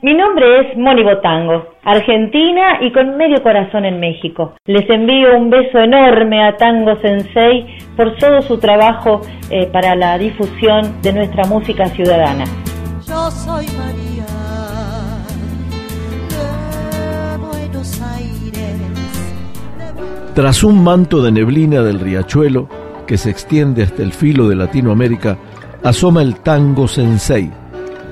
Mi nombre es Moni Botango, argentina y con medio corazón en México. Les envío un beso enorme a Tango Sensei por todo su trabajo eh, para la difusión de nuestra música ciudadana. Yo soy María de Buenos Aires. Tras un manto de neblina del riachuelo que se extiende hasta el filo de Latinoamérica, asoma el tango sensei,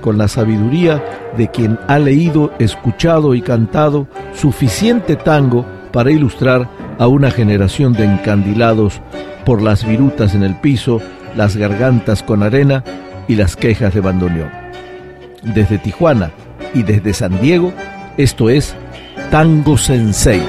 con la sabiduría de quien ha leído, escuchado y cantado suficiente tango para ilustrar a una generación de encandilados por las virutas en el piso, las gargantas con arena y las quejas de bandoneón. Desde Tijuana y desde San Diego, esto es Tango Sensei.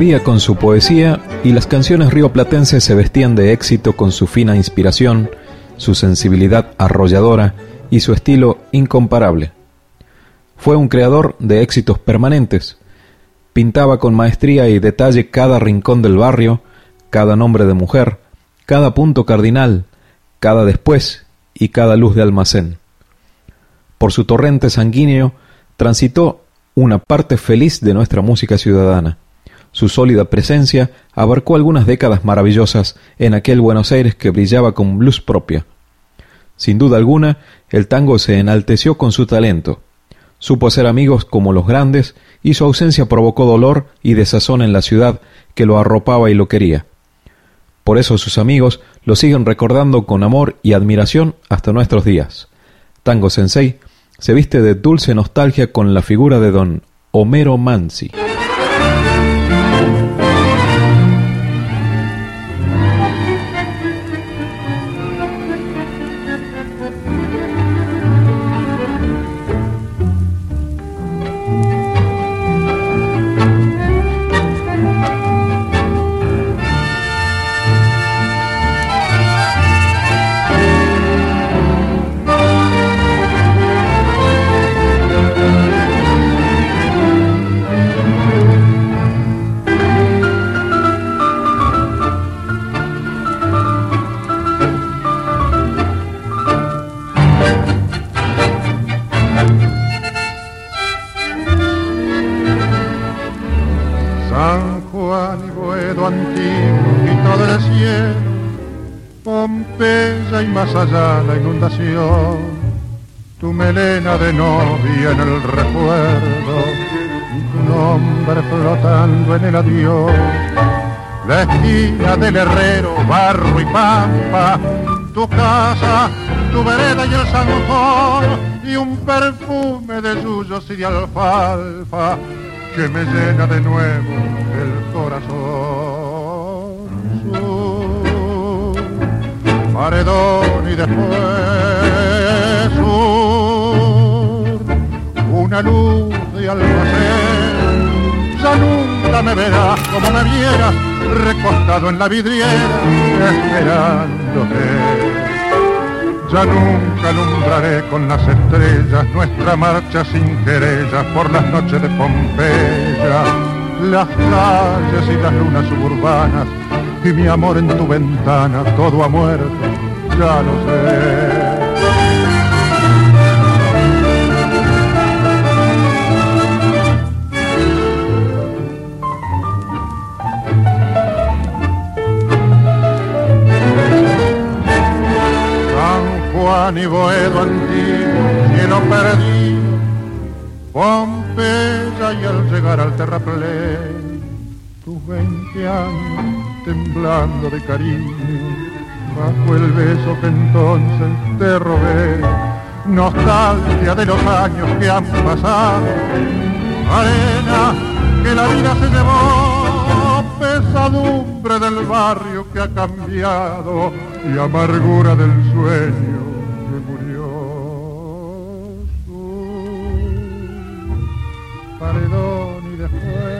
Con su poesía y las canciones rioplatenses se vestían de éxito con su fina inspiración, su sensibilidad arrolladora y su estilo incomparable. Fue un creador de éxitos permanentes. Pintaba con maestría y detalle cada rincón del barrio, cada nombre de mujer, cada punto cardinal, cada después y cada luz de almacén. Por su torrente sanguíneo transitó una parte feliz de nuestra música ciudadana. Su sólida presencia abarcó algunas décadas maravillosas en aquel Buenos Aires que brillaba con blues propia. Sin duda alguna, el tango se enalteció con su talento. Supo ser amigos como los grandes y su ausencia provocó dolor y desazón en la ciudad que lo arropaba y lo quería. Por eso sus amigos lo siguen recordando con amor y admiración hasta nuestros días. Tango Sensei se viste de dulce nostalgia con la figura de don Homero Mansi. Tu melena de novia en el recuerdo, tu nombre flotando en el adiós, la esquina del herrero, barro y pampa, tu casa, tu vereda y el zanjón, y un perfume de yuyos y de alfalfa que me llena de nuevo el corazón. Paredón y después una luz de almacén. Ya nunca me verás como me vieras, recostado en la vidriera, esperándote. Ya nunca alumbraré con las estrellas nuestra marcha sin querellas por las noches de Pompeya, las calles y las lunas suburbanas y mi amor en tu ventana, todo ha muerto, ya lo sé. ni Boedo antiguo, cielo perdido, Pompeya y al llegar al terraplén, tus veinte años temblando de cariño, bajo el beso que entonces te robé, nostalgia de los años que han pasado, arena que la vida se llevó, pesadumbre del barrio que ha cambiado. Y amargura del sueño que murió. Paredón y después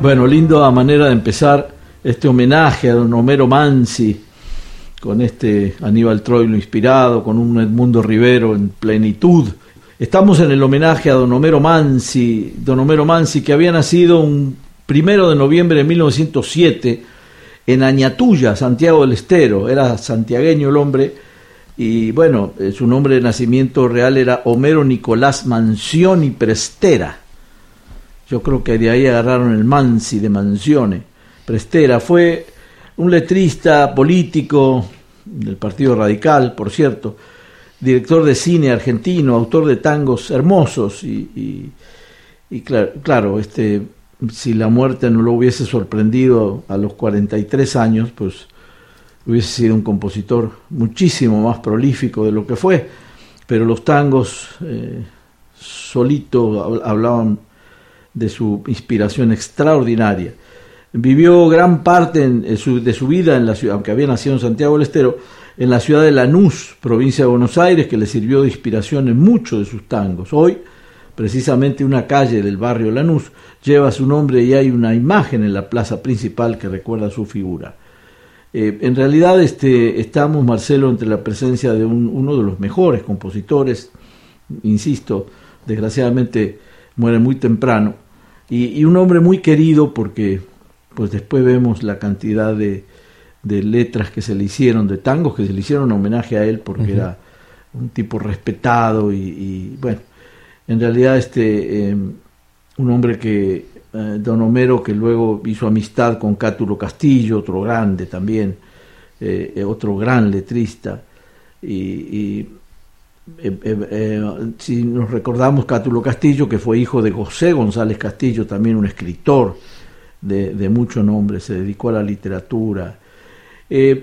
Bueno, lindo a manera de empezar este homenaje a don Homero Mansi, con este Aníbal Troilo inspirado, con un Edmundo Rivero en plenitud. Estamos en el homenaje a don Homero Mansi, don Homero Mansi que había nacido un primero de noviembre de 1907 en Añatuya, Santiago del Estero, era santiagueño el hombre, y bueno, eh, su nombre de nacimiento real era Homero Nicolás Mansioni Prestera. Yo creo que de ahí agarraron el Mansi de Mansione. Prestera fue un letrista político del Partido Radical, por cierto, director de cine argentino, autor de tangos hermosos y, claro, claro, este, si la muerte no lo hubiese sorprendido a los 43 años, pues hubiese sido un compositor muchísimo más prolífico de lo que fue, pero los tangos eh, solito hablaban de su inspiración extraordinaria. Vivió gran parte de su vida en la ciudad, aunque había nacido en Santiago del Estero, en la ciudad de Lanús, provincia de Buenos Aires, que le sirvió de inspiración en muchos de sus tangos. Hoy, precisamente una calle del barrio Lanús lleva su nombre y hay una imagen en la plaza principal que recuerda su figura. Eh, en realidad este, estamos, Marcelo, entre la presencia de uno de los mejores compositores, insisto, desgraciadamente muere muy temprano, y, un hombre muy querido porque pues después vemos la cantidad de, de, letras que se le hicieron, de tangos que se le hicieron en homenaje a él porque era un tipo respetado y, bueno, en realidad este em, un hombre que eh, don Homero que luego hizo amistad con Cátulo Castillo, otro grande también, eh, otro gran letrista y eh, eh, si nos recordamos Cátulo Castillo, que fue hijo de José González Castillo, también un escritor de, mucho nombre, se dedicó a la literatura.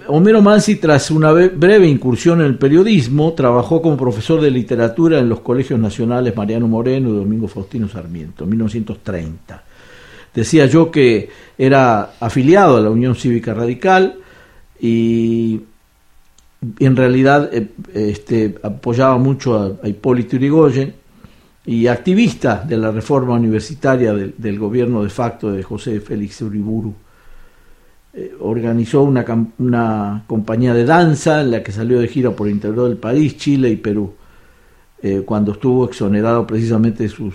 Homero Mansi, tras una breve incursión en el periodismo, trabajó como profesor de literatura en los colegios nacionales Mariano Moreno y Domingo Faustino Sarmiento, en 1930. Decía yo que era afiliado a la Unión Cívica Radical y en realidad eh, este, apoyaba mucho a, Hipólito Yrigoyen y activista de la reforma universitaria del, gobierno de facto de José Félix Uriburu. Eh, organizó una, una, compañía de danza en la que salió de gira por el interior del país, Chile y Perú, eh, cuando estuvo exonerado precisamente de sus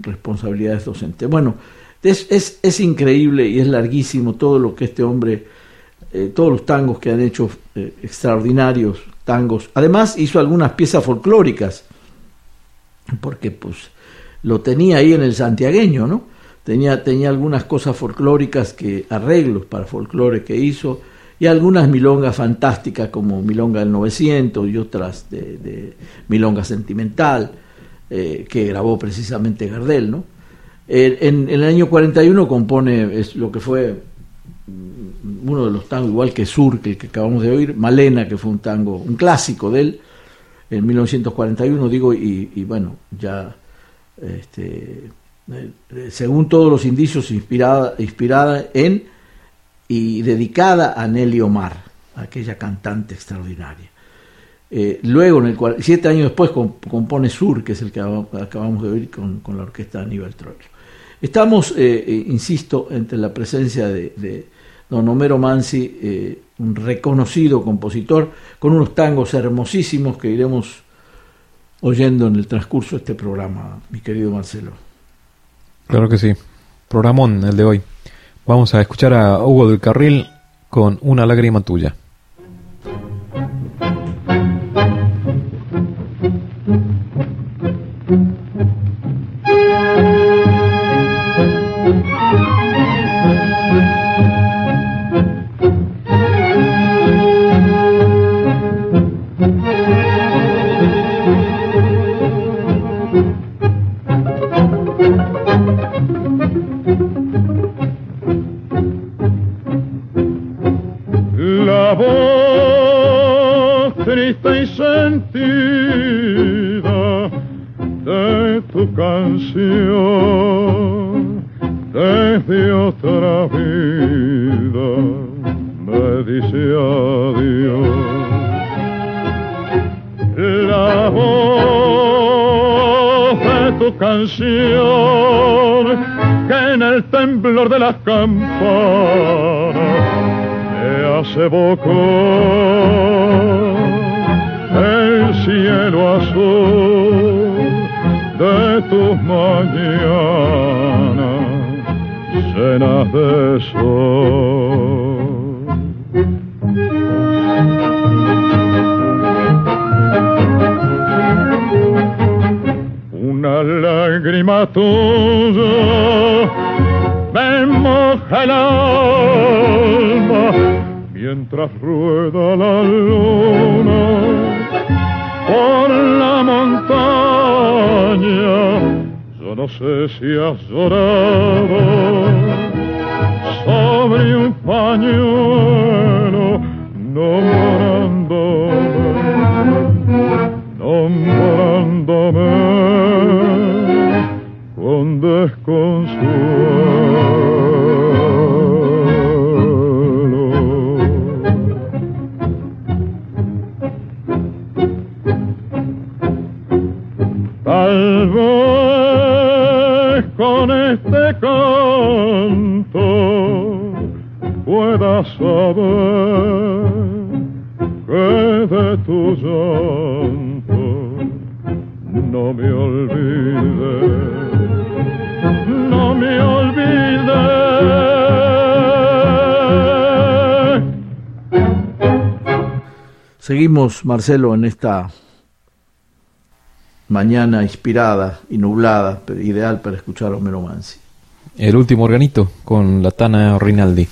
responsabilidades docentes. Bueno, es, es, es increíble y es larguísimo todo lo que este hombre todos los tangos que han hecho eh, extraordinarios tangos. Además hizo algunas piezas folclóricas, porque pues lo tenía ahí en el santiagueño, ¿no? Tenía, tenía algunas cosas folclóricas, que, arreglos para folclore que hizo, y algunas milongas fantásticas como Milonga del 900 y otras de, Milonga Sentimental, eh, que grabó precisamente Gardel, ¿no? En, en, el año 41 compone es lo que fue uno de los tangos, igual que Sur, que, que acabamos de oír, Malena, que fue un tango, un clásico de él, en 1941, digo, y, bueno, ya, este, eh, según todos los indicios, inspirada, inspirada en y dedicada a Nelly Omar, aquella cantante extraordinaria. Eh, luego, en el cual, siete años después, compone Sur, que es el que acabamos de oír con, con la orquesta de Aníbal Troilo. Estamos, eh, insisto, entre la presencia de don Homero Mansi, eh, un reconocido compositor, con unos tangos hermosísimos que iremos oyendo en el transcurso de este programa, mi querido Marcelo. Claro que sí, programón el de hoy. Vamos a escuchar a Hugo del Carril con Una lágrima tuya. Vida de tu canción. Desde otra vida me dice adiós. La voz de tu canción que en el temblor de las campanas me hace el cielo azul de tus mañanas llenas de sol. Una lágrima tuya me moja el alma mientras rueda la luna por la montaña. Yo no sé si has llorado sobre un pañuelo, nombrándome, nombrándome con desconsuelo. Con este canto pueda saber que de tu llanto no me olvide, no me olvide. Seguimos, Marcelo, en esta mañana inspirada y nublada, ideal para escuchar a Homero Mansi. El último organito con la Tana Rinaldi.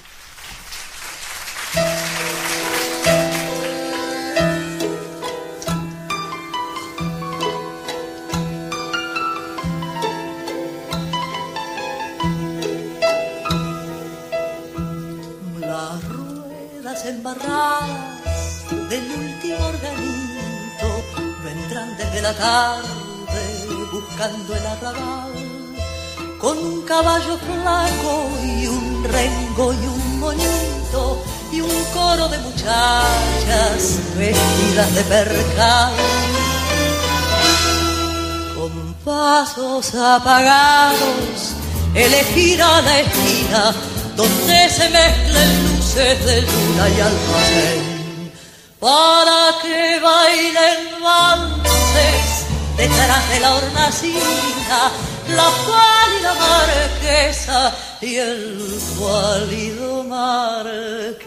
Apagados elegir a la esquina donde se mezclen luces de luna y almacén para que bailen valses detrás de la hornacina la pálida marquesa y el pálido marqués.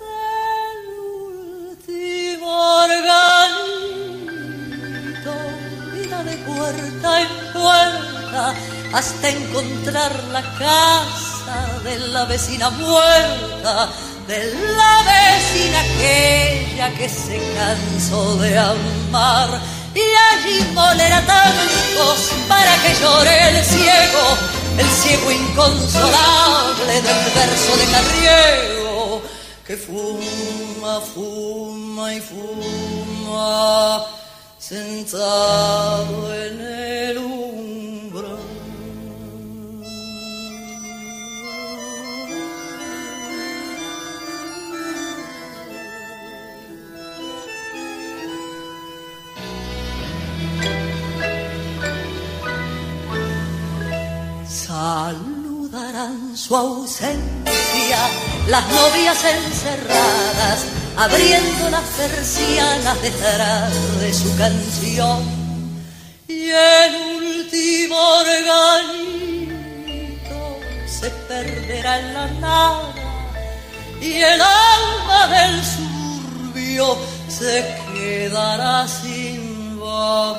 El último de puerta en puerta hasta encontrar la casa de la vecina muerta, de la vecina aquella que se cansó de amar. Y allí molera tangos para que llore el ciego, el ciego inconsolable del verso de Carriego, que fuma, fuma y fuma sentado en el umbral. Saludarán su ausencia las novias encerradas, abriendo las persianas detrás de su canción. Y el último organito se perderá en la nada, y el alma del suburbio se quedará sin voz.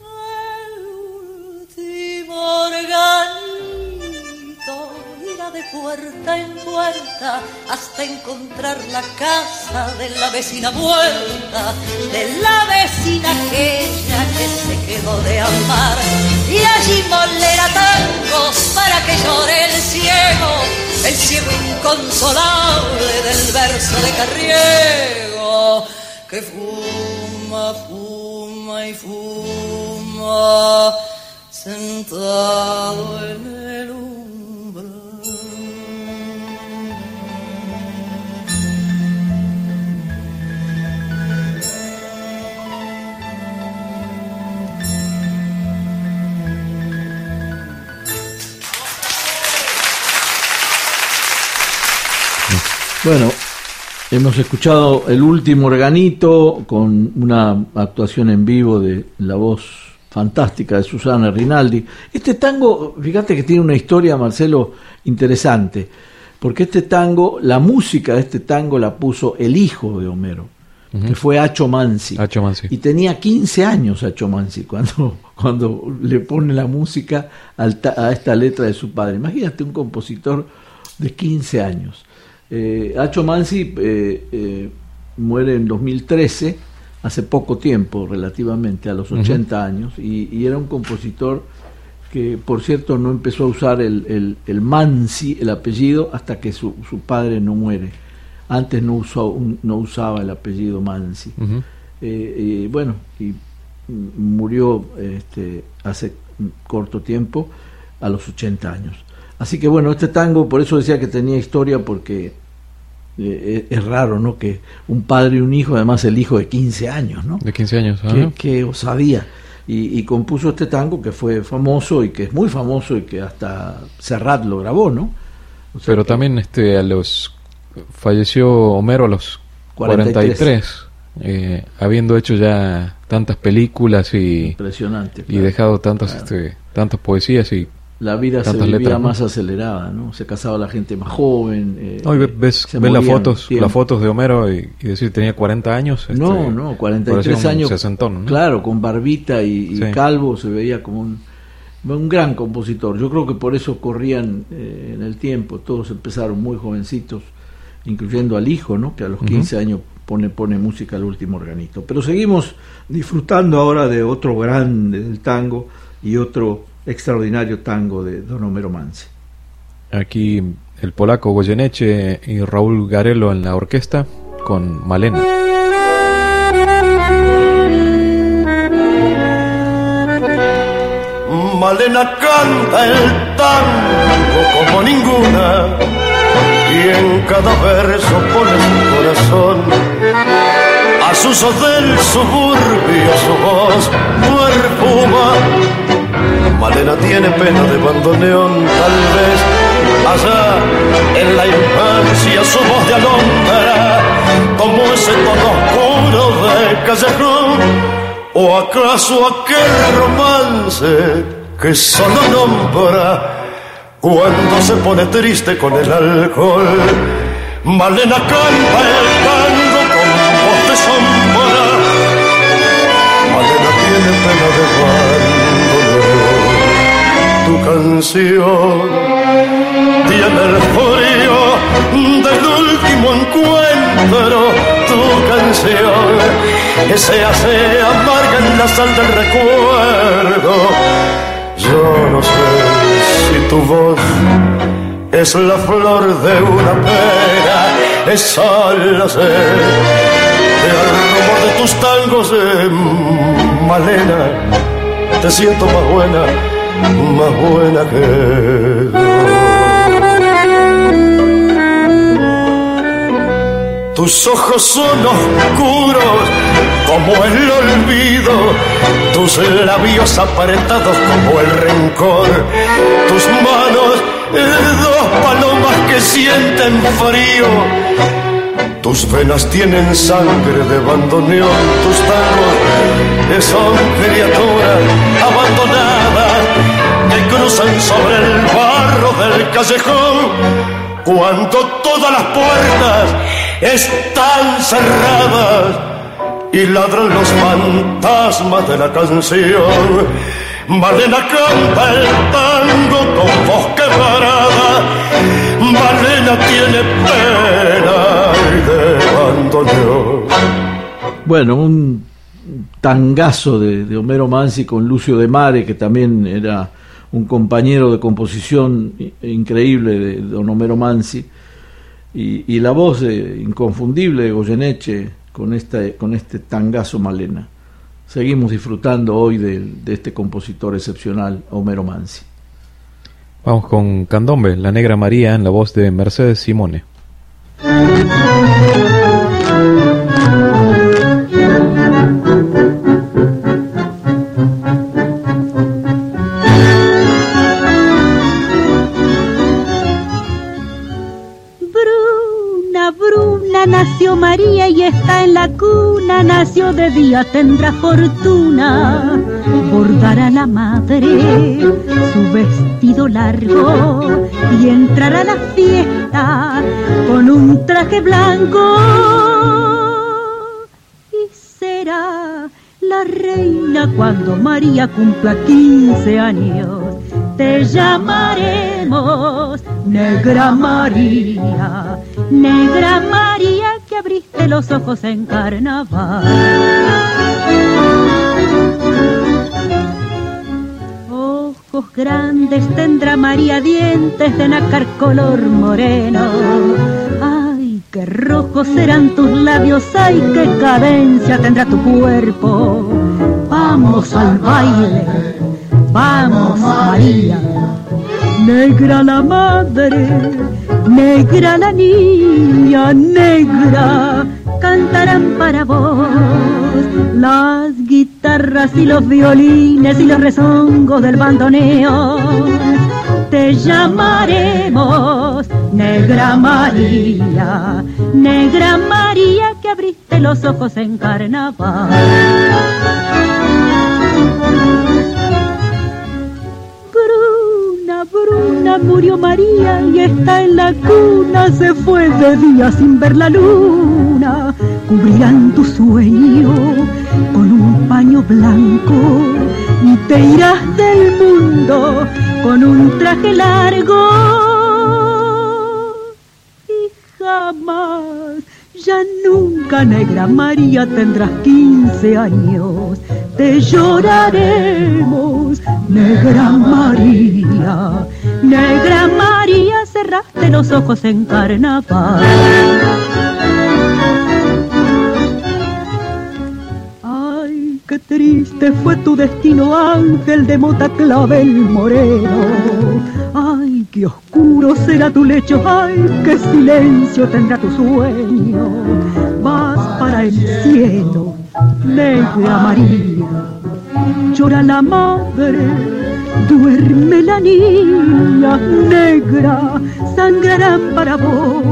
El último organito de puerta en puerta hasta encontrar la casa de la vecina muerta, de la vecina aquella que se quedó de amar. Y allí molera tangos para que llore el ciego, el ciego inconsolable del verso de Carriego que fuma, fuma y fuma, sentado en el Bueno, hemos escuchado el último organito con una actuación en vivo de la voz fantástica de Susana Rinaldi. Este tango, fíjate que tiene una historia, Marcelo, interesante, porque este tango, la música de este tango la puso el hijo de Homero, que fue Acho Mansi. Acho Mansi. Y tenía 15 años Acho Mansi cuando, cuando le pone la música a esta letra de su padre. Imagínate un compositor de 15 años. Eh, Acho Mansi eh, eh, muere en 2013, hace poco tiempo relativamente, a los 80 años, y, y era un compositor que, por cierto, no empezó a usar el, el, el Mansi, el apellido, hasta que su, su padre no muere. Antes no, usó, no usaba el apellido Mansi. Ujú. Eh, y bueno, y murió este, hace corto tiempo, a los 80 años. Así que bueno, este tango, por eso decía que tenía historia, porque eh, es, es raro, ¿no? Que un padre y un hijo, además el hijo de 15 años, ¿no? De 15 años. Qué, ajá. qué osadía. Y, y compuso este tango que fue famoso y que es muy famoso y que hasta Serrat lo grabó, ¿no? O sea Pero también este a los falleció Homero a los 43. 43, eh, habiendo hecho ya tantas películas y, Impresionante. y claro. dejado tantas Claro. este, tantas poesías y la vida se vivía letras, ¿no? más acelerada, ¿no? Se casaba la gente más joven. eh, no, y ve- ves, ves las fotos tiempo. las fotos de Homero y, y decir tenía 40 años este, No, no, 43 parecía un años. sesentón, ¿no? Claro, con barbita y, calvo se veía como un, un gran compositor. Yo creo que por eso corrían eh, en el tiempo. Todos empezaron muy jovencitos, incluyendo al hijo, ¿no? Que a los 15 años pone, pone música al último organito. Pero seguimos disfrutando ahora de otro grande del tango y otro extraordinario tango de Don Homero Manzi. Aquí el polaco Goyeneche y Raúl Garelo en la orquesta con Malena. Malena canta el tango como ninguna y en cada verso pone su corazón a sus ojos del suburbio su voz perfuma. Malena tiene pena de bandoneón, tal vez allá en la infancia su voz de alondra como ese tono oscuro de callejón o acaso aquel romance que solo nombra cuando se pone triste con el alcohol. Malena canta el tango con voz de sombra. Malena tiene pena de bandoneón. Tu canción tiene el frío del último encuentro. Tu canción se hace amarga en la sal del recuerdo. Yo no sé si tu voz es la flor de una pera, es que al rumor de tus tangos de Malena te siento más buena, más buena que. Tus ojos son oscuros como el olvido, tus labios apretados como el rencor, tus manos eh, dos palomas que sienten frío. Tus venas tienen sangre de bandoneón, tus tangos son criaturas abandonadas que cruzan sobre el barro del callejón cuando todas las puertas están cerradas y ladran los fantasmas de la canción. Malena canta el tango con voz quebrada. Malena tiene pena de bandoneón. Bueno, un tangazo de, Homero Mansi con Lucio de Mare, que también era un compañero de composición increíble de Don Homero Mansi, y, la voz inconfundible de Goyeneche con, con este tangazo Malena. Seguimos disfrutando hoy de, de este compositor excepcional, Homero Mansi. Vamos con Candombe, La Negra María, en la voz de Mercedes Simone. nació María y está en la cuna, nació de día, tendrá fortuna. Bordará la madre su vestido largo y entrará a la fiesta con un traje blanco. Y será la reina cuando María cumpla 15 años. Te llamaremos Negra María, Negra María que abriste los ojos en carnaval. Ojos grandes tendrá María, dientes de nácar color moreno. Ay, qué rojos serán tus labios, ay, qué cadencia tendrá tu cuerpo. Vamos al baile, vamos María Negra la madre, negra la niña, negra, cantarán para vos las guitarras y los violines y los rezongos del bandoneo. Te llamaremos Negra María, Negra María que abriste los ojos en carnaval. Bruna murió María y está en la cuna, se fue de día sin ver la luna. Cubrirán tu sueño con un paño blanco y te irás del mundo con un traje largo. Y jamás, ya nunca, negra María, tendrás quince años te lloraremos, negra María, negra María, cerraste los ojos en carnaval. Qué triste fue tu destino, ángel de mota clavel moreno. Ay, qué oscuro será tu lecho, ay, qué silencio tendrá tu sueño. Vas para el cielo negra María. Llora la madre, duerme la niña negra, sangrarán para vos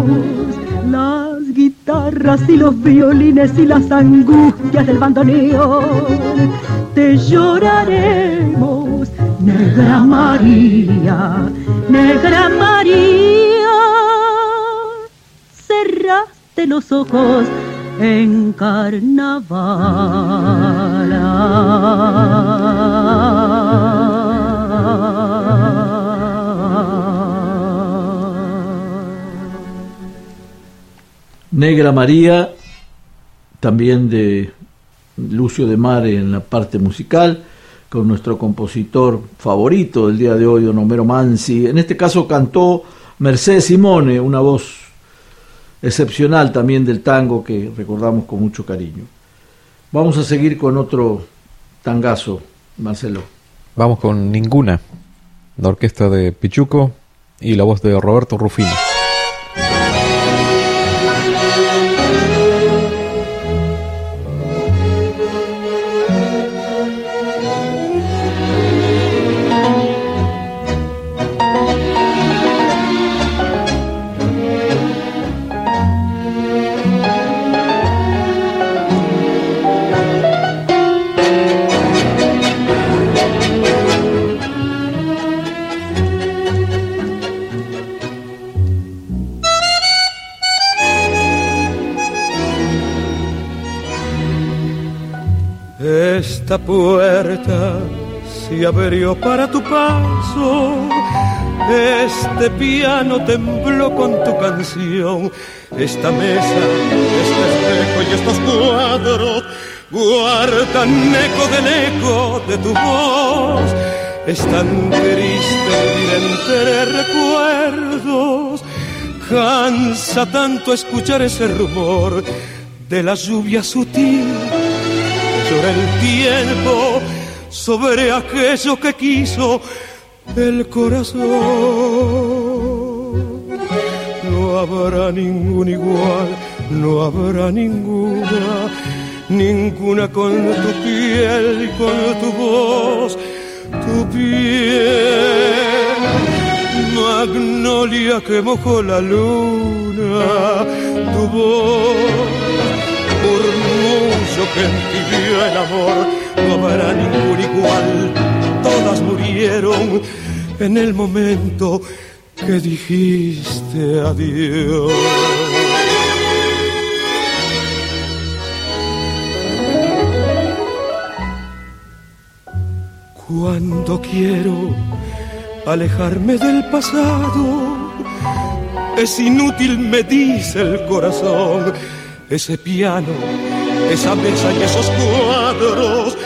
las guitarras y los violines y las angustias del bandoneón. Te lloraremos, negra María, negra María. Cerraste los ojos en carnaval. Negra María, también de Lucio de Mare en la parte musical, con nuestro compositor favorito del día de hoy, don Homero. En este caso cantó Mercedes Simone, una voz excepcional también del tango que recordamos con mucho cariño. Vamos a seguir con otro tangazo, Marcelo. Vamos con Ninguna, la orquesta de Pichuco y la voz de Roberto Rufino. Esta puerta se abrió para tu paso. Este piano tembló con tu canción. Esta mesa, este espejo y estos cuadros guardan eco del eco de tu voz. Es tan triste vivir entre recuerdos. Cansa tanto escuchar ese rumor de la lluvia sutil. Llora el tiempo sobre aquello que quiso el corazón. No habrá ningún igual, no habrá ninguna, ninguna con tu piel y con tu voz, tu piel. Magnolia que mojó la luna, tu voz, que entibió el amor, no habrá ningún igual, todas murieron en el momento que dijiste adiós. Cuando quiero alejarme del pasado, es inútil, me dice el corazón, ese piano, esa mesa y esos cuadros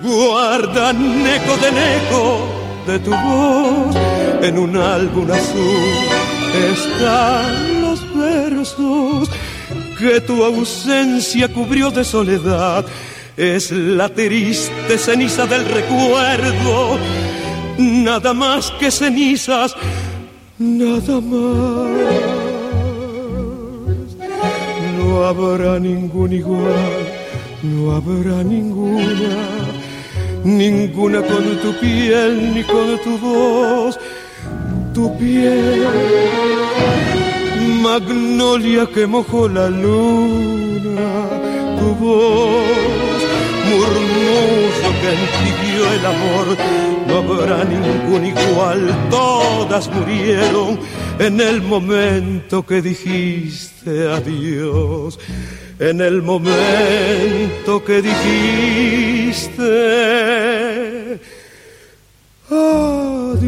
guardan eco de eco de tu voz. En un álbum azul están los versos que tu ausencia cubrió de soledad. Es la triste ceniza del recuerdo. Nada más que cenizas nada más. No habrá ningún igual no habrá ninguna ninguna con tu piel ni con tu voz, tu piel, magnolia que mojó la luna, tu voz, murmullo que entibió el amor, no habrá ningún igual, todas murieron en el momento que dijiste adiós en el momento que dijiste adiós.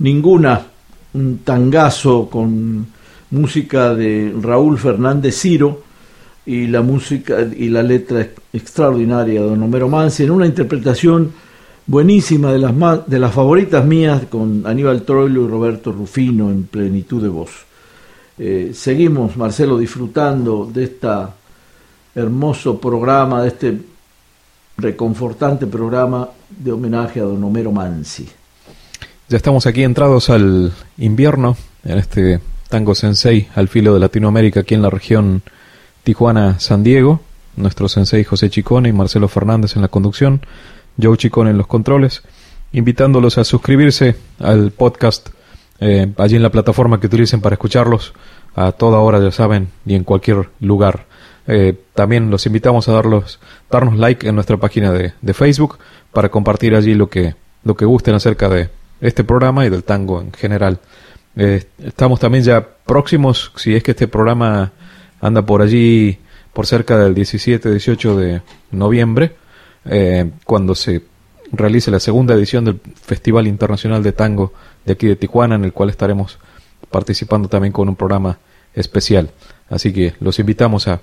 Ninguna, un tangazo con música de Raúl Fernández Ciro y la música y la letra extraordinaria de Don Homero Mansi en una interpretación buenísima de las, de las favoritas mías con Aníbal Troilo y Roberto Rufino en plenitud de voz. Eh, seguimos, Marcelo, disfrutando de este hermoso programa, de este reconfortante programa de homenaje a don Homero Mansi. Ya estamos aquí entrados al invierno, en este Tango Sensei al filo de Latinoamérica, aquí en la región Tijuana-San Diego. Nuestro sensei José Chicone y Marcelo Fernández en la conducción. Joe Chicón en los controles, invitándolos a suscribirse al podcast eh, allí en la plataforma que utilicen para escucharlos a toda hora, ya saben, y en cualquier lugar. Eh, también los invitamos a darlos, darnos like en nuestra página de, Facebook para compartir allí lo que, lo que gusten acerca de este programa y del tango en general. Eh, estamos también ya próximos, si es que este programa anda por allí por cerca del 17-18 de noviembre, eh, cuando se realice la segunda edición del Festival Internacional de Tango de aquí de Tijuana, en el cual estaremos participando también con un programa especial. Así que los invitamos a,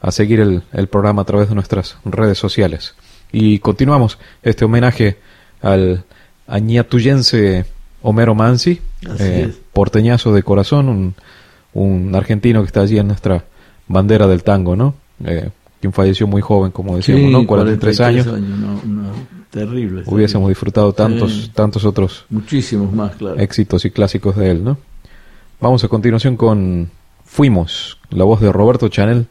a seguir el, el, programa a través de nuestras redes sociales. Y continuamos este homenaje al añatuyense Homero Mansi, eh, porteñazo de corazón, un, un, argentino que está allí en nuestra bandera del tango, ¿no? Eh, quien falleció muy joven, como decíamos, ¿no? 43, años. terrible. Hubiésemos disfrutado tantos, tantos otros muchísimos más, claro. éxitos y clásicos de él, ¿no? Vamos a continuación con Fuimos, la voz de Roberto Chanel,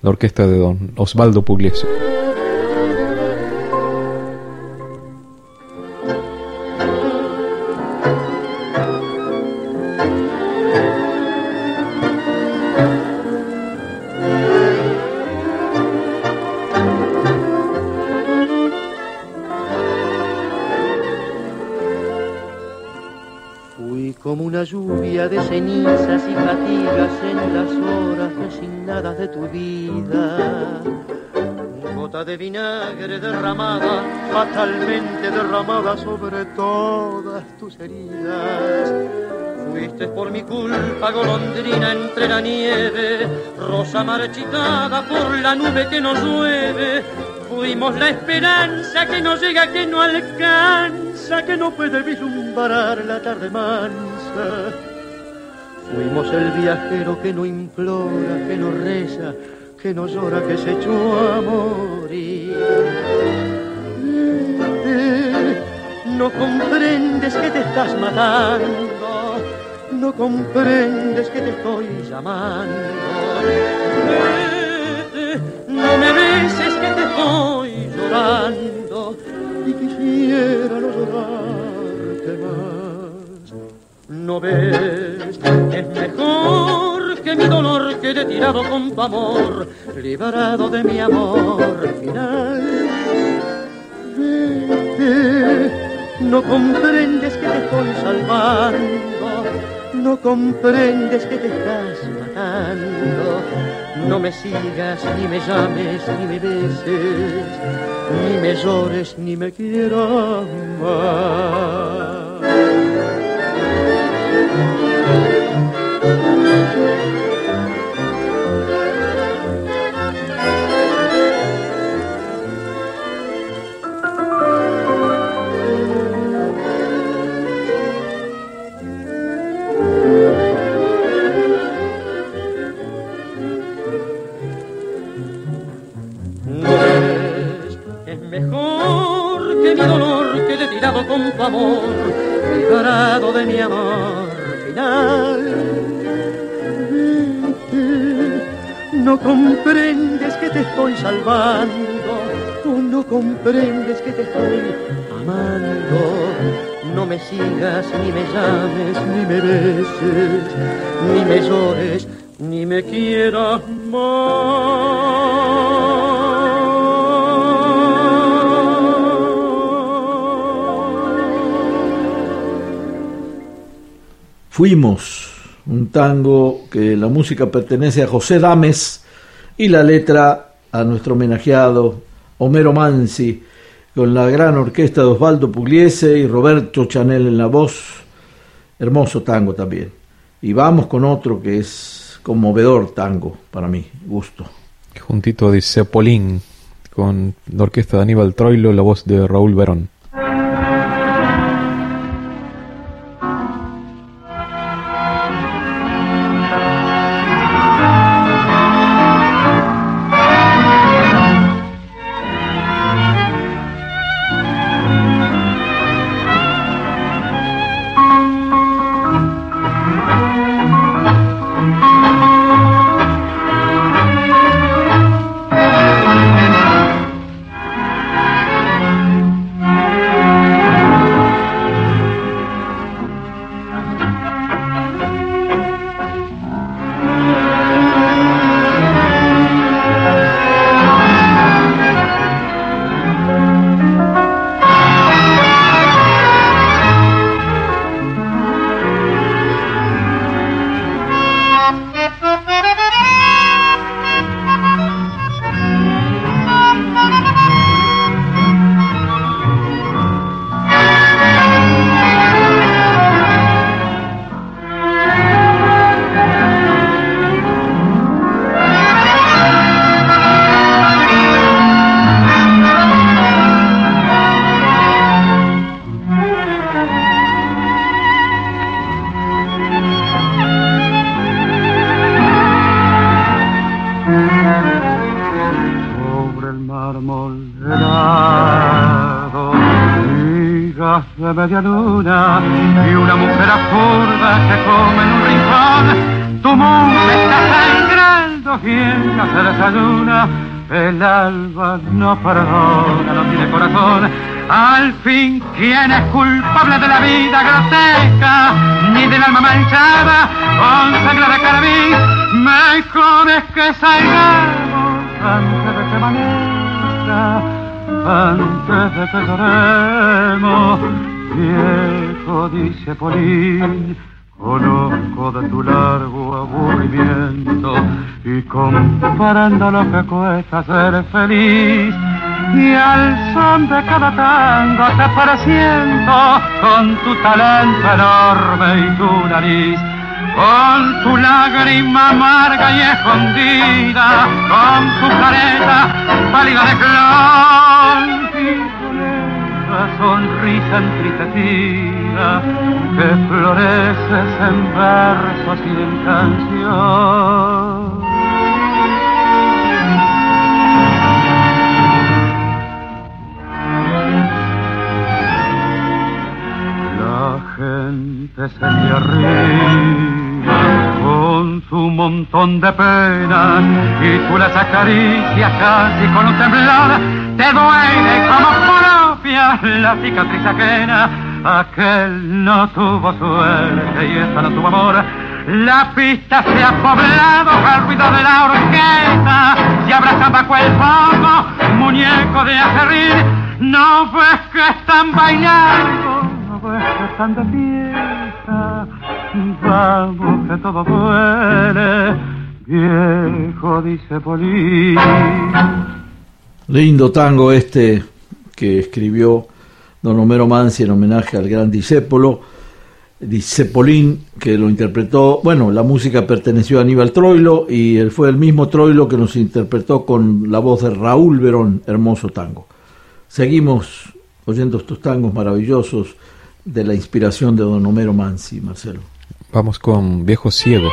la orquesta de don Osvaldo Pugliese. De cenizas y fatigas en las horas resignadas de tu vida. Gota de vinagre derramada, fatalmente derramada sobre todas tus heridas. Fuiste por mi culpa golondrina entre la nieve, rosa marchitada por la nube que nos llueve. Fuimos la esperanza que no llega, que no alcanza, que no puede vislumbrar la tarde mansa Fuimos el viajero que no implora, que no reza, que no llora, que se echó a morir. no comprendes que te estás matando, no comprendes que te estoy llamando. no me beses que te estoy llorando y quisiera no llorarte más. No ves, es mejor que mi dolor quede tirado con tu amor, liberado de mi amor final. Vete, no comprendes que te estoy salvando, no comprendes que te estás matando. No me sigas, ni me llames, ni me beses, ni me llores, ni me quieras más. Es mejor que mi dolor quede tirado con tu amor, liberado de mi amor No comprendes que te estoy salvando, tú no comprendes que te estoy amando. No me sigas, ni me llames, ni me beses, ni me llores, ni me quieras Fuimos, un tango que la música pertenece a José Dames y la letra a nuestro homenajeado Homero Mansi, con la gran orquesta de Osvaldo Pugliese y Roberto Chanel en la voz. Hermoso tango también. Y vamos con otro que es conmovedor tango para mí, gusto. Juntito dice Polín, con la orquesta de Aníbal Troilo, la voz de Raúl Verón. ¿Quién es culpable de la vida grotesca? Ni del alma manchada con sangre de carabín. Mejor es que salgamos antes de que amanezca, antes de que lloremos. Viejo, dice Polín, conozco de tu largo aburrimiento y comparando lo que cuesta ser feliz y al son de cada tango te pareciendo con tu talento enorme y tu nariz, con tu lágrima amarga y escondida, con tu careta pálida de clon sonrisa entristecida que floreces en versos y en canción. La gente se te arriba con su montón de penas y tú las acaricias casi con un temblar te duele como la cicatriz ajena aquel no tuvo suerte y esta no tuvo amor. La pista se ha poblado al ruido de la orquesta y abraza bajo el muñeco de acerrín no ves que están bailando no ves que están de fiesta. Vamos que todo duele viejo dice Polín. Lindo tango este que escribió don Homero Mansi en homenaje al gran disépolo, Discepolín, que lo interpretó, bueno, la música perteneció a Aníbal Troilo y él fue el mismo Troilo que nos interpretó con la voz de Raúl Verón, hermoso tango. Seguimos oyendo estos tangos maravillosos de la inspiración de don Homero Mansi, Marcelo. Vamos con Viejo Ciego.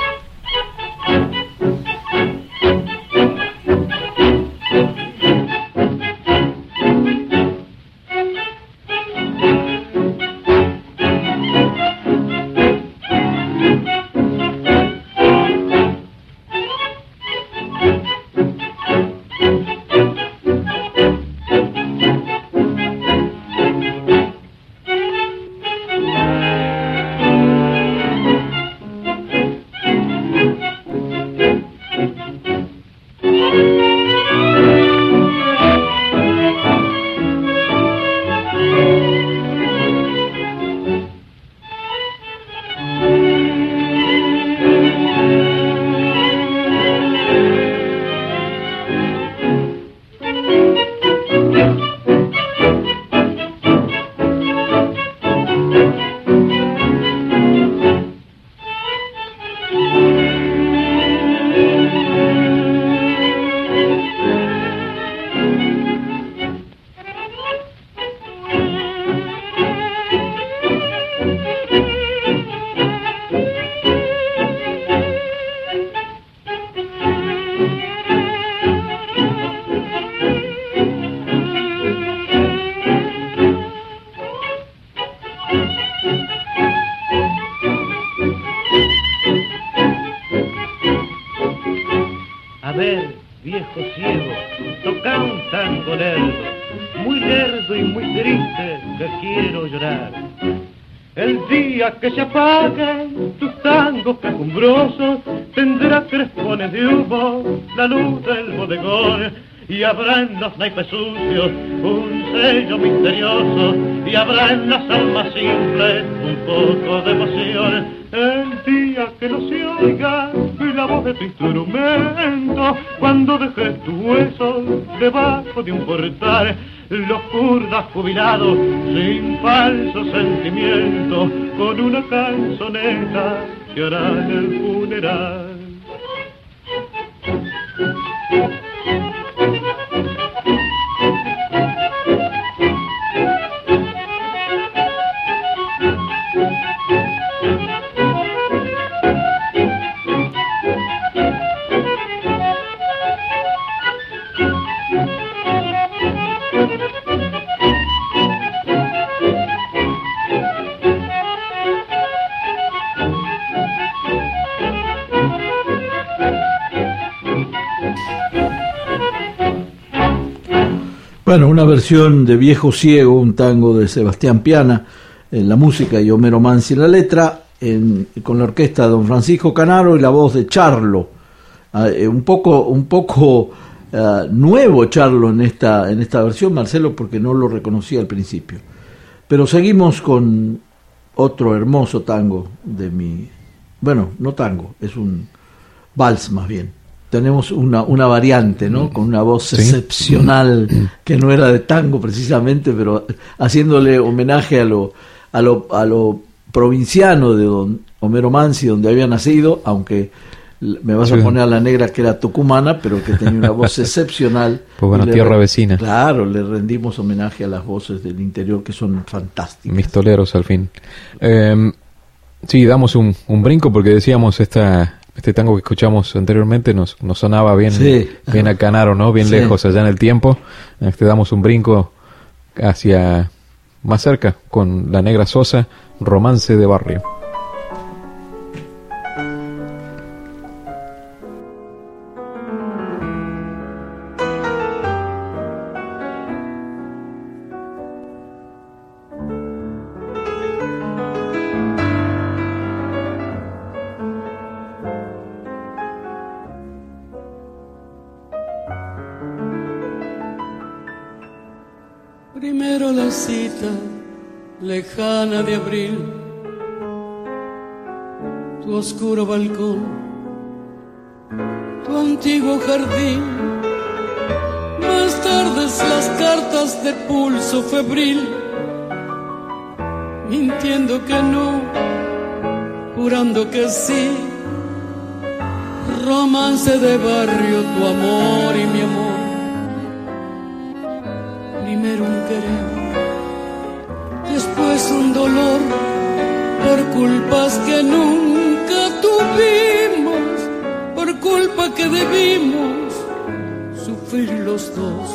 Que se apaguen tus tangos quejumbrosos, tendrá crespones de humo la luz del bodegón y habrá en los naipes sucios un sello misterioso y habrá en las almas simples un poco de emoción. El día que no se oiga la voz de tu instrumento, cuando dejes tu hueso debajo de un portal, los kurdas jubilados sin falso sentimiento, con una canzoneta que harán el funeral. Bueno, una versión de Viejo Ciego, un tango de Sebastián Piana en la música y Homero Mansi en la letra, con la orquesta de don Francisco Canaro y la voz de Charlo. Ah, eh, un poco, un poco ah, nuevo Charlo en esta, en esta versión, Marcelo, porque no lo reconocía al principio. Pero seguimos con otro hermoso tango de mi... Bueno, no tango, es un vals más bien tenemos una, una variante, ¿no? Con una voz excepcional que no era de tango precisamente, pero haciéndole homenaje a lo, a lo, a lo provinciano de don Homero Mansi, donde había nacido, aunque me vas a poner a la negra que era tucumana, pero que tenía una voz excepcional. Pues bueno, tierra vecina. Claro, le rendimos homenaje a las voces del interior que son fantásticas. Mis toleros al fin. Eh, sí, damos un, un, brinco porque decíamos esta, este tango que escuchamos anteriormente nos, nos sonaba bien, bien a Canaro, ¿no? Bien lejos allá en el tiempo. Este damos un brinco hacia más cerca con la negra Sosa, romance de barrio. Los dos.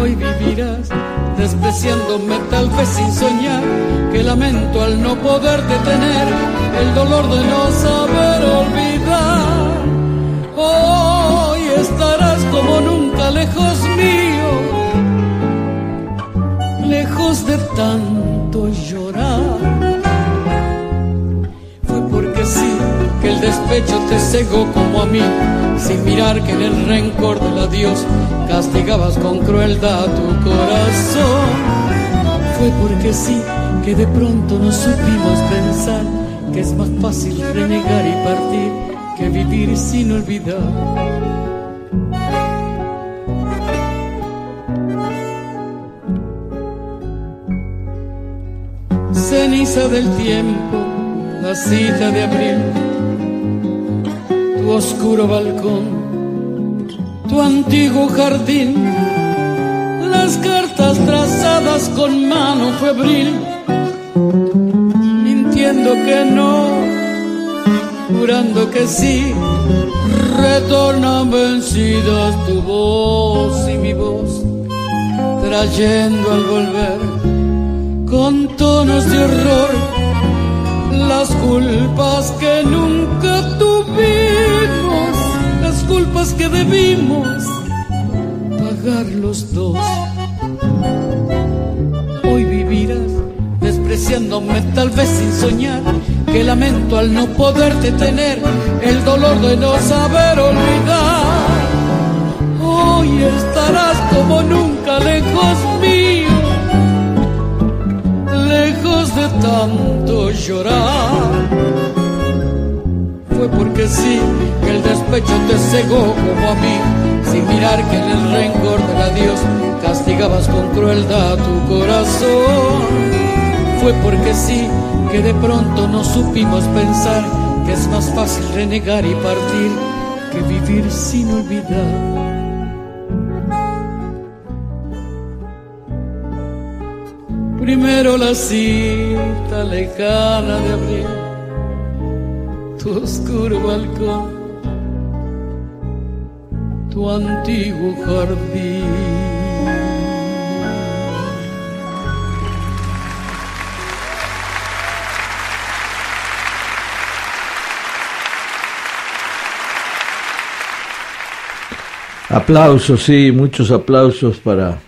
Hoy vivirás despreciándome tal vez sin soñar, que lamento al no poder detener el dolor de no saber olvidar. Hoy estarás como nunca lejos mío lejos de tanto llorar. Despecho te cegó como a mí, sin mirar que en el rencor del adiós castigabas con crueldad tu corazón. Fue porque sí que de pronto no supimos pensar que es más fácil renegar y partir que vivir sin olvidar. ceniza del tiempo, la cita de abril, oscuro balcón, tu antiguo jardín, las cartas trazadas con mano febril, mintiendo que no, jurando que sí, retornan vencidas tu voz y mi voz, trayendo al volver con tonos de horror las culpas que nunca tuvimos, que debimos pagar los dos. Hoy vivirás despreciándome tal vez sin soñar, que lamento al no poderte tener, el dolor de no saber olvidar. Despecho te cegó como a mí, sin mirar que en el rencor del adiós castigabas con crueldad tu corazón. Fue porque sí que de pronto no supimos pensar que es más fácil renegar y partir que vivir sin olvidar. Primero la cita lejana de abril, tu oscuro balcón, tu antiguo jardín. Aplausos, sí, muchos aplausos para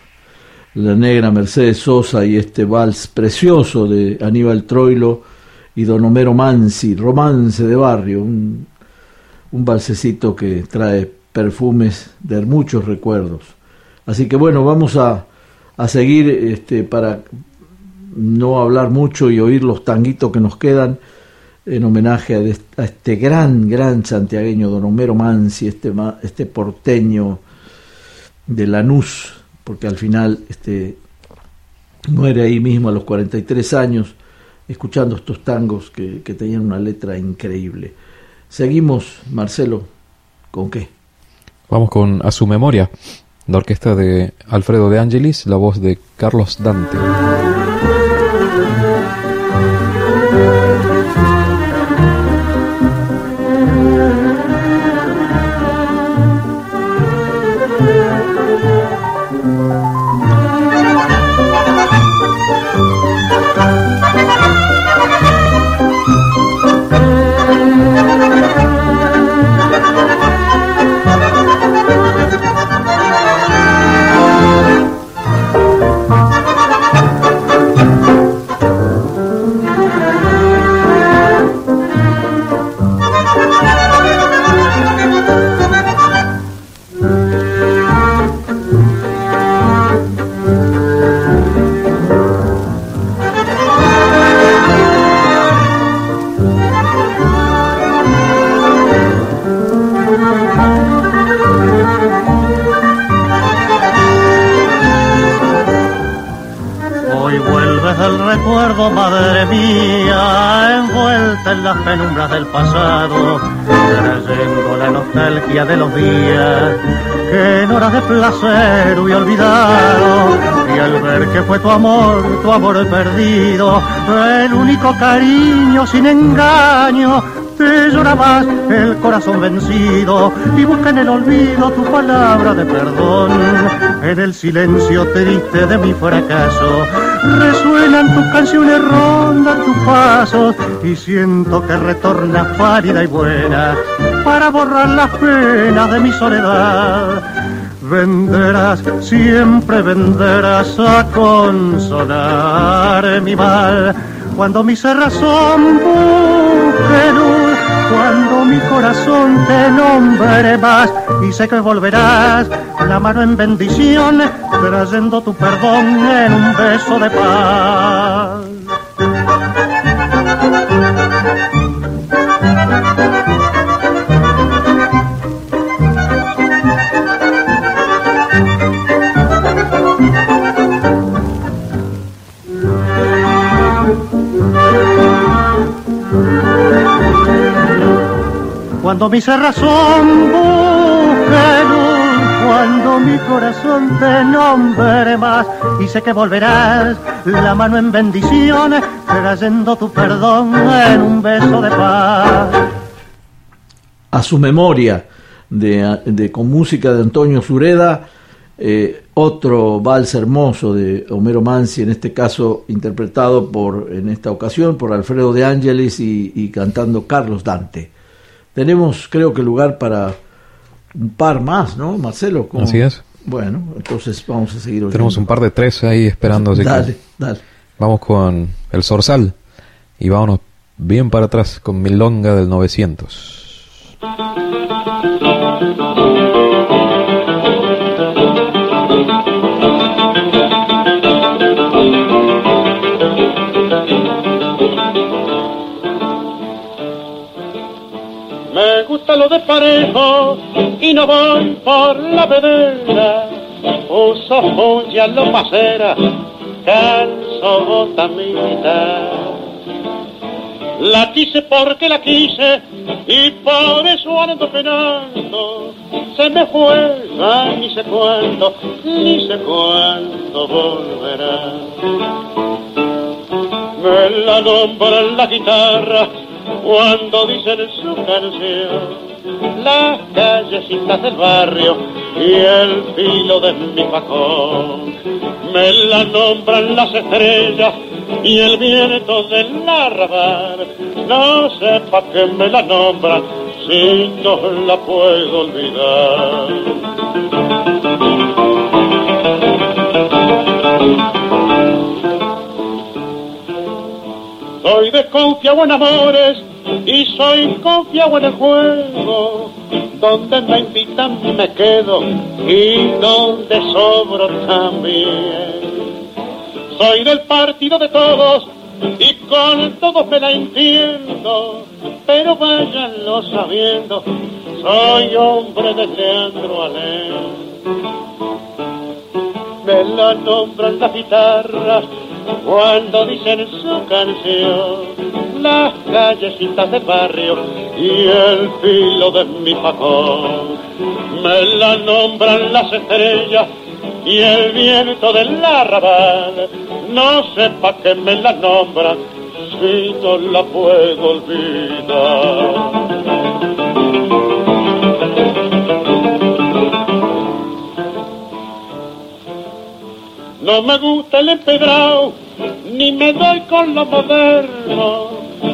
la negra Mercedes Sosa y este vals precioso de Aníbal Troilo y Don Homero Mansi, Romance de Barrio, un, un valsecito que trae perfumes de muchos recuerdos. Así que bueno, vamos a, a seguir este, para no hablar mucho y oír los tanguitos que nos quedan en homenaje a, este gran, gran santiagueño, don Homero Mansi, este, este porteño de Lanús, porque al final este, muere ahí mismo a los 43 años, escuchando estos tangos que, que tenían una letra increíble. Seguimos, Marcelo, ¿con qué? Vamos con A su memoria, la orquesta de Alfredo de Angelis, la voz de Carlos Dante. Madre mía, envuelta en las penumbras del pasado, trayendo la nostalgia de los días que en horas de placer hubiera olvidado. Y al ver que fue tu amor, tu amor perdido, el único cariño sin engaño, te llorabas el corazón vencido y busca en el olvido tu palabra de perdón. En el silencio triste de mi fracaso resuenan tus canciones, rondan tus pasos y siento que retornas pálida y buena para borrar las penas de mi soledad. Venderás, siempre venderás a consolar mi mal cuando mi razón busque cuando mi corazón te nombre más y sé que volverás la mano en bendición, trayendo tu perdón en un beso de paz. Cuando mi razón busque cuando mi corazón te nombre más y sé que volverás la mano en bendición, trayendo tu perdón en un beso de paz. A su memoria, con música de Antonio Sureda, eh, otro vals hermoso de Homero Mansi, en este caso interpretado por, en esta ocasión, por Alfredo de Ángeles y cantando Carlos Dante. Tenemos, creo que, lugar para un par más, ¿no, Marcelo? ¿Cómo? Así es. Bueno, entonces vamos a seguir oyendo. Tenemos un par de tres ahí esperando. así que Dale, dale. Vamos con el Zorzal y vámonos bien para atrás con Milonga del 900. Me gusta lo de parejo y no voy por la vedera. Uso joya lo pasera, calzo botamita. La quise porque la quise y por eso ando penando. Se me fue, ay, ni sé cuándo, ni sé cuándo volverá. Me la nombra la guitarra cuando dicen su canción. Las callecitas del barrio y el filo de mi facón. Me la nombran las estrellas y el viento del arrabal. No sé pa' qué me la nombran si no la puedo olvidar. Soy desconfiado en amores y soy confiado en el juego. Donde me invitan me quedo y donde sobro también. Soy del partido de todos y con todos me la entiendo. Pero váyanlo sabiendo, soy hombre de Leandro Alén. Me la nombran las guitarras cuando dicen su canción las callecitas del barrio y el filo de mi facón. Me la nombran las estrellas y el viento del arrabal. No sepa que me la nombran si no la puedo olvidar. No me gusta el empedrado, ni me doy con lo moderno.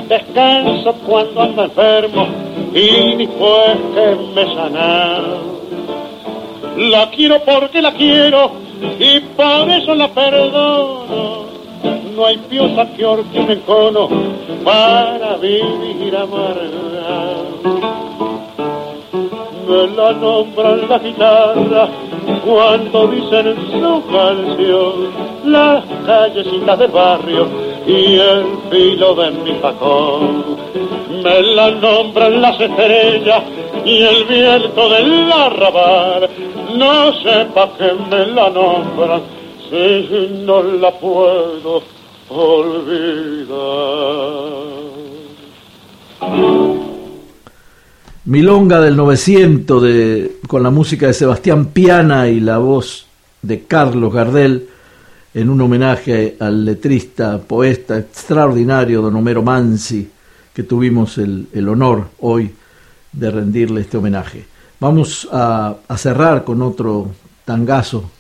Descanso cuando ando enfermo y después que me sanar. La quiero porque la quiero y por eso la perdono. No hay piosa que un encono para vivir amarga. Me la nombran la guitarra cuando dicen su canción las callecitas del barrio y el filo de mi facón. Me la nombran las estrellas y el viento del arrabal. No sepa que me la nombran si no la puedo olvidar. Milonga del 900 de, con la música de Sebastián Piana y la voz de Carlos Gardel en un homenaje al letrista, poeta extraordinario don Homero Mansi, que tuvimos el, el honor hoy de rendirle este homenaje. Vamos a, cerrar con otro tangazo,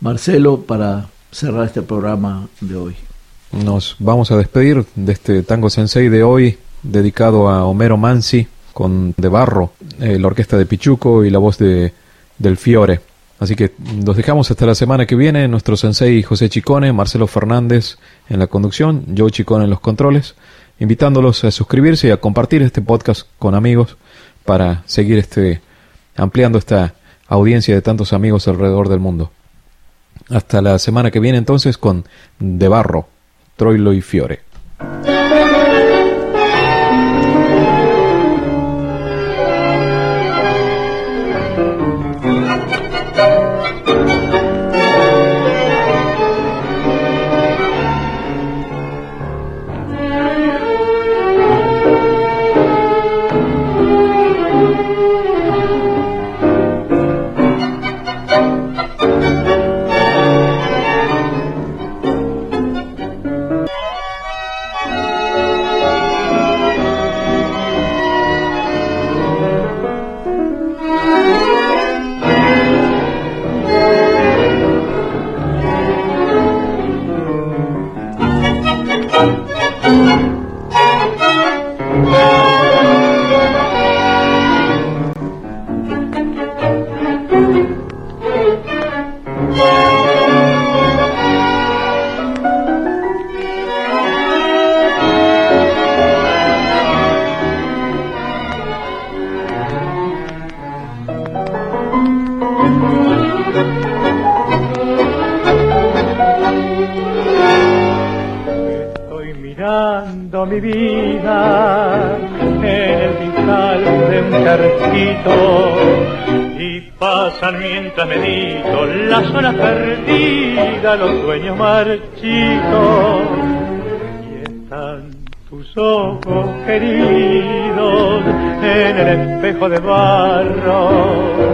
Marcelo, para cerrar este programa de hoy. Nos vamos a despedir de este Tango Sensei de hoy, dedicado a Homero Mansi, con De Barro, eh, la orquesta de Pichuco y la voz de, del Fiore. Así que nos dejamos hasta la semana que viene. Nuestro sensei José Chicone, Marcelo Fernández en la conducción, Joe Chicone en los controles, invitándolos a suscribirse y a compartir este podcast con amigos para seguir este ampliando esta audiencia de tantos amigos alrededor del mundo. Hasta la semana que viene entonces con De Barro, Troilo y Fiore. Sueños marchitos y están tus ojos queridos en el espejo de barro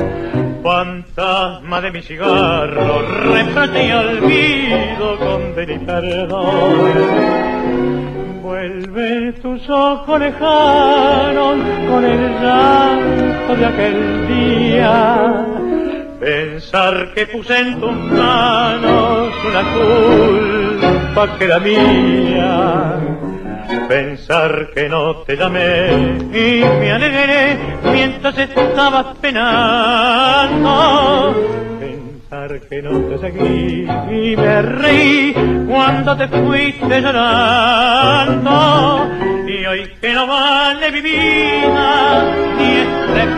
fantasma de mi cigarro, reproche y olvido con y perdón. Vuelve tus ojos lejanos con el llanto de aquel día. Pensar que puse en tus manos una culpa que era mía pensar que no te llamé y me alegré mientras estabas penando. Pensar que no te seguí y me reí cuando te fuiste llorando. Y hoy que no vale mi vida ni este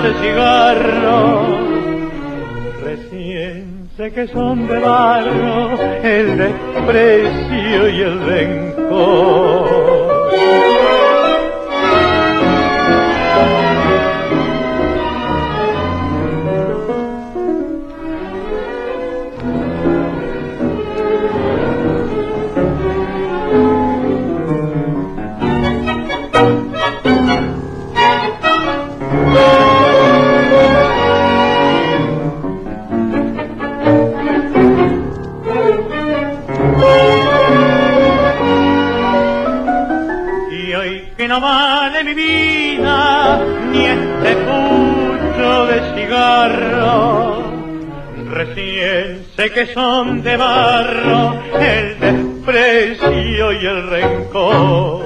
de cigarro. Recién sé que son de barro el desprecio y el rencor. Recién sé que son de barro el desprecio y el rencor.